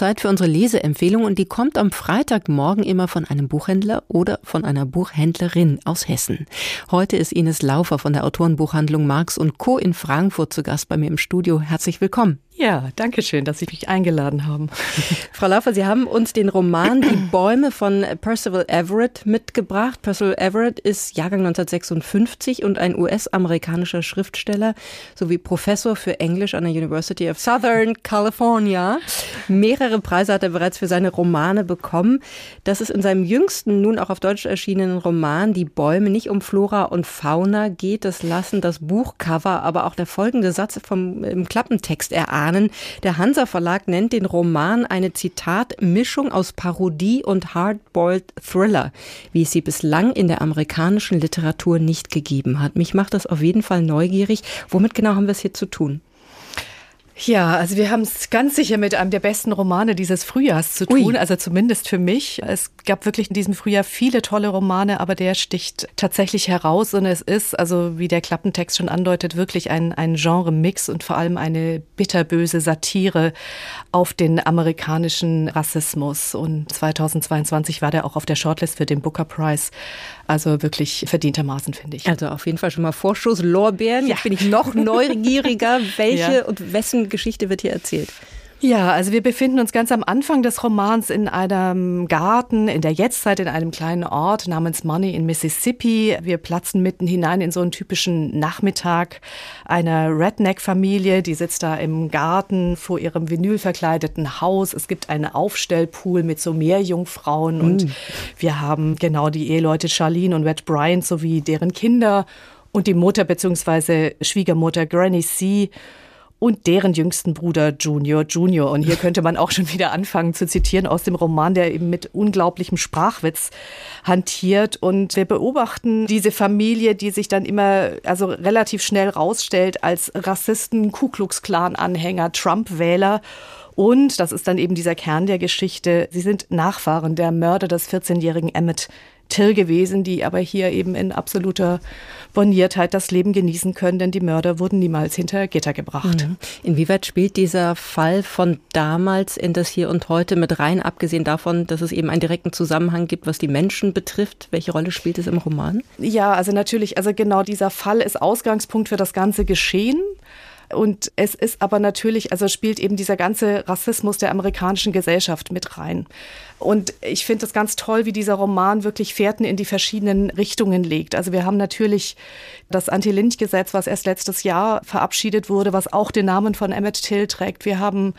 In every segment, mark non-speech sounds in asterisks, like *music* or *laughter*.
Zeit für unsere Leseempfehlung und die kommt am Freitagmorgen immer von einem Buchhändler oder von einer Buchhändlerin aus Hessen. Heute ist Ines Laufer von der Autorenbuchhandlung Marx und Co. in Frankfurt zu Gast bei mir im Studio. Herzlich willkommen. Ja, danke schön, dass Sie mich eingeladen haben. *laughs* Frau Laufer, Sie haben uns den Roman Die Bäume von Percival Everett mitgebracht. Percival Everett ist Jahrgang 1956 und ein US-amerikanischer Schriftsteller sowie Professor für Englisch an der University of Southern California. Mehrere Preise hat er bereits für seine Romane bekommen. Dass es in seinem jüngsten, nun auch auf Deutsch erschienenen Roman Die Bäume nicht um Flora und Fauna geht, das lassen das Buchcover, aber auch der folgende Satz vom im Klappentext erahnen ahnen. Der Hansa Verlag nennt den Roman eine Zitat Mischung aus Parodie und Hardboiled Thriller, wie es sie bislang in der amerikanischen Literatur nicht gegeben hat. Mich macht das auf jeden Fall neugierig. Womit genau haben wir es hier zu tun? Ja, also wir haben es ganz sicher mit einem der besten Romane dieses Frühjahrs zu tun, Ui. also zumindest für mich. Es gab wirklich in diesem Frühjahr viele tolle Romane, aber der sticht tatsächlich heraus und es ist, also wie der Klappentext schon andeutet, wirklich ein, ein Genre-Mix und vor allem eine bitterböse Satire auf den amerikanischen Rassismus. Und 2022 war der auch auf der Shortlist für den Booker Prize. Also wirklich verdientermaßen, finde ich. Also auf jeden Fall schon mal Vorschuss Lorbeeren. Ja. Jetzt bin ich noch neugieriger, *laughs* welche ja. und wessen Geschichte wird hier erzählt? Ja, also wir befinden uns ganz am Anfang des Romans in einem Garten, in der Jetztzeit in einem kleinen Ort namens Money in Mississippi. Wir platzen mitten hinein in so einen typischen Nachmittag einer Redneck-Familie. Die sitzt da im Garten vor ihrem vinylverkleideten Haus. Es gibt einen Aufstellpool mit so Meerjungfrauen mm. und wir haben genau die Eheleute Charlene und Red Bryant sowie deren Kinder und die Mutter bzw. Schwiegermutter Granny C und deren jüngsten Bruder Junior Junior. Und hier könnte man auch schon wieder anfangen zu zitieren aus dem Roman, der eben mit unglaublichem Sprachwitz hantiert. Und wir beobachten diese Familie, die sich dann immer, also relativ schnell rausstellt als Rassisten, Ku Klux Klan Anhänger, Trump-Wähler. Und, das ist dann eben dieser Kern der Geschichte, sie sind Nachfahren der Mörder des 14-jährigen Emmett Till gewesen, die aber hier eben in absoluter Borniertheit das Leben genießen können, denn die Mörder wurden niemals hinter Gitter gebracht. Mhm. Inwieweit spielt dieser Fall von damals in das Hier und Heute mit rein, abgesehen davon, dass es eben einen direkten Zusammenhang gibt, was die Menschen betrifft? Welche Rolle spielt es im Roman? Ja, also natürlich, also genau dieser Fall ist Ausgangspunkt für das ganze Geschehen. Und es ist aber natürlich, also spielt eben dieser ganze Rassismus der amerikanischen Gesellschaft mit rein. Und ich finde es ganz toll, wie dieser Roman wirklich Fährten in die verschiedenen Richtungen legt. Also wir haben natürlich das Anti-Lynch-Gesetz, was erst letztes Jahr verabschiedet wurde, was auch den Namen von Emmett Till trägt. Wir haben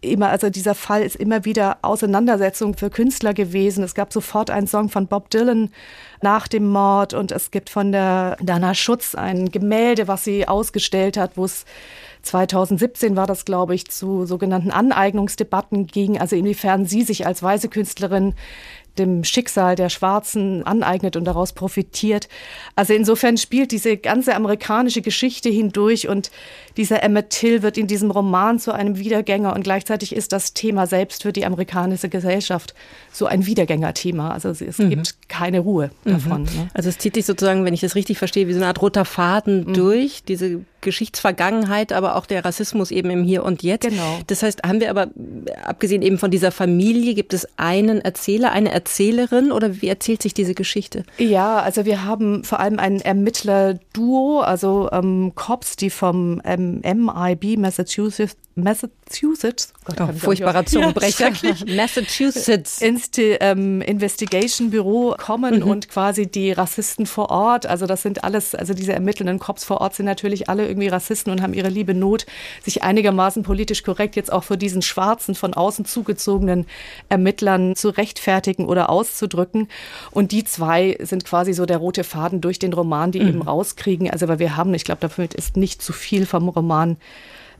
immer, also dieser Fall ist immer wieder Auseinandersetzung für Künstler gewesen. Es gab sofort einen Song von Bob Dylan nach dem Mord und es gibt von der Dana Schutz ein Gemälde, was sie ausgestellt hat, wo es 2017 war das, glaube ich, zu sogenannten Aneignungsdebatten ging, also inwiefern sie sich als weise Künstlerin dem Schicksal der Schwarzen aneignet und daraus profitiert. Also insofern spielt diese ganze amerikanische Geschichte hindurch und dieser Emmett Till wird in diesem Roman zu einem Wiedergänger und gleichzeitig ist das Thema selbst für die amerikanische Gesellschaft so ein Wiedergängerthema. Also es mhm. gibt keine Ruhe mhm. davon. Mhm. Ne? Also es zieht sich sozusagen, wenn ich das richtig verstehe, wie so eine Art roter Faden mhm. durch, diese Geschichtsvergangenheit, aber auch der Rassismus eben im Hier und Jetzt. Genau. Das heißt, haben wir aber, abgesehen eben von dieser Familie, gibt es einen Erzähler, eine Erzählerin oder wie erzählt sich diese Geschichte? Ja, also wir haben vor allem ein Ermittler-Duo, also ähm, Cops, die vom ähm, MIB Massachusetts Massachusetts. Gott, oh, furchtbarer Zungenbrecher. Ja, *laughs* Massachusetts. Insti ähm, Investigation Büro kommen mhm. und quasi die Rassisten vor Ort, also das sind alles, also diese ermittelnden Cops vor Ort sind natürlich alle irgendwie Rassisten und haben ihre liebe Not, sich einigermaßen politisch korrekt jetzt auch vor diesen schwarzen, von außen zugezogenen Ermittlern zu rechtfertigen oder auszudrücken. Und die zwei sind quasi so der rote Faden durch den Roman, die mhm. eben rauskriegen. Also, weil wir haben, ich glaube, damit ist nicht zu viel vom Roman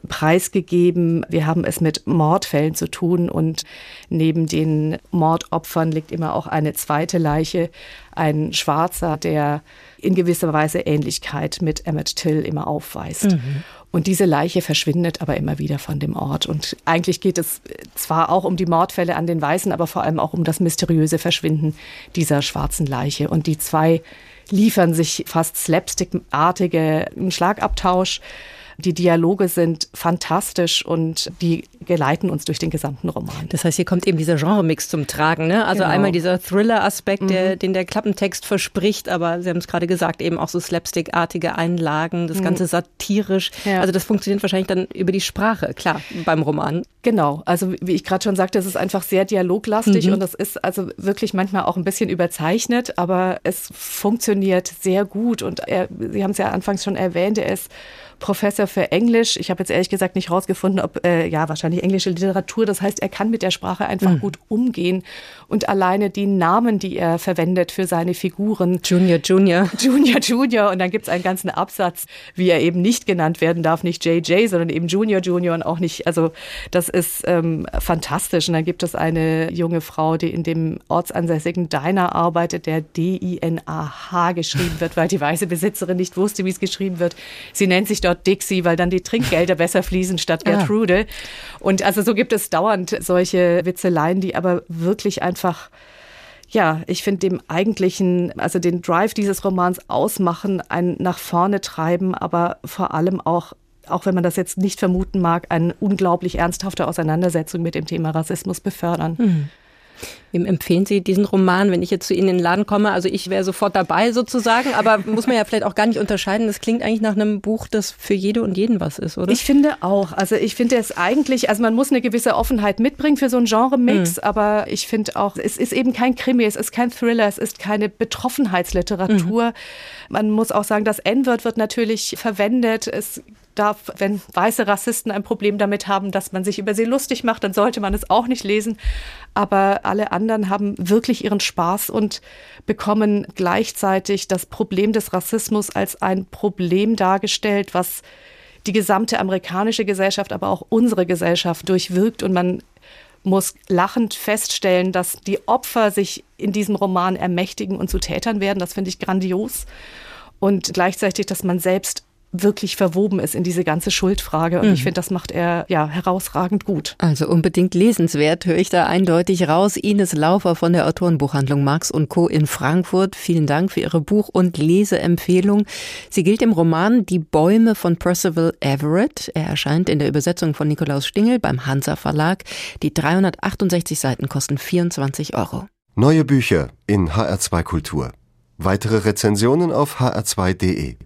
preisgegeben. Wir haben es mit Mordfällen zu tun und neben den Mordopfern liegt immer auch eine zweite Leiche, ein Schwarzer, der in gewisser Weise Ähnlichkeit mit Emmett Till immer aufweist. Mhm. Und diese Leiche verschwindet aber immer wieder von dem Ort. Und eigentlich geht es zwar auch um die Mordfälle an den Weißen, aber vor allem auch um das mysteriöse Verschwinden dieser schwarzen Leiche. Und die zwei liefern sich fast slapstickartige Schlagabtausch Die Dialoge sind fantastisch und die geleiten uns durch den gesamten Roman. Das heißt, hier kommt eben dieser Genremix zum Tragen. Ne? Also genau. einmal dieser Thriller-Aspekt, mhm. den der Klappentext verspricht, aber Sie haben es gerade gesagt, eben auch so slapstick-artige Einlagen, das mhm. Ganze satirisch. Ja. Also das funktioniert wahrscheinlich dann über die Sprache, klar, beim Roman. Genau, also wie ich gerade schon sagte, es ist einfach sehr dialoglastig mhm. und es ist also wirklich manchmal auch ein bisschen überzeichnet, aber es funktioniert sehr gut und er, Sie haben es ja anfangs schon erwähnt, er ist Professor für Englisch. Ich habe jetzt ehrlich gesagt nicht rausgefunden, ob, äh, ja, wahrscheinlich englische Literatur. Das heißt, er kann mit der Sprache einfach mhm. gut umgehen. Und alleine die Namen, die er verwendet für seine Figuren. Junior, Junior. *laughs* Junior, Junior. Und dann gibt es einen ganzen Absatz, wie er eben nicht genannt werden darf. Nicht JJ, sondern eben Junior, Junior und auch nicht, also das ist ähm, fantastisch. Und dann gibt es eine junge Frau, die in dem ortsansässigen Diner arbeitet, der D-I-N-A-H geschrieben wird, weil die weiße Besitzerin nicht wusste, wie es geschrieben wird. Sie nennt sich dort Dixie, weil dann die Trinkgelder besser fließen statt. Gertrude. Ah. Und also so gibt es dauernd solche Witzeleien, die aber wirklich einfach ja, ich finde dem eigentlichen, also den Drive dieses Romans ausmachen, ein nach vorne treiben, aber vor allem auch auch wenn man das jetzt nicht vermuten mag, eine unglaublich ernsthafte Auseinandersetzung mit dem Thema Rassismus befördern. Mhm. Wem empfehlen Sie diesen Roman, wenn ich jetzt zu Ihnen in den Laden komme? Also ich wäre sofort dabei sozusagen, aber *laughs* muss man ja vielleicht auch gar nicht unterscheiden. Das klingt eigentlich nach einem Buch, das für jede und jeden was ist, oder? Ich finde auch. Also ich finde es eigentlich, also man muss eine gewisse Offenheit mitbringen für so einen Genre-Mix, mhm. aber ich finde auch, es ist eben kein Krimi, es ist kein Thriller, es ist keine Betroffenheitsliteratur. Mhm. Man muss auch sagen, das N-Wort wird natürlich verwendet. Es darf, wenn weiße Rassisten ein Problem damit haben, dass man sich über sie lustig macht, dann sollte man es auch nicht lesen. Aber alle anderen haben wirklich ihren Spaß und bekommen gleichzeitig das Problem des Rassismus als ein Problem dargestellt, was die gesamte amerikanische Gesellschaft, aber auch unsere Gesellschaft durchwirkt und man muss lachend feststellen, dass die Opfer sich in diesem Roman ermächtigen und zu Tätern werden. Das finde ich grandios. Und gleichzeitig, dass man selbst wirklich verwoben ist in diese ganze Schuldfrage. Und mhm. ich finde, das macht er ja herausragend gut. Also unbedingt lesenswert, höre ich da eindeutig raus. Ines Laufer von der Autorenbuchhandlung Marx und Co. in Frankfurt. Vielen Dank für Ihre Buch- und Leseempfehlung. Sie gilt im Roman Die Bäume von Percival Everett. Er erscheint in der Übersetzung von Nikolaus Stingel beim Hansa Verlag. Die 368 Seiten kosten 24 Euro. Neue Bücher in HR2 Kultur. Weitere Rezensionen auf hr2.de.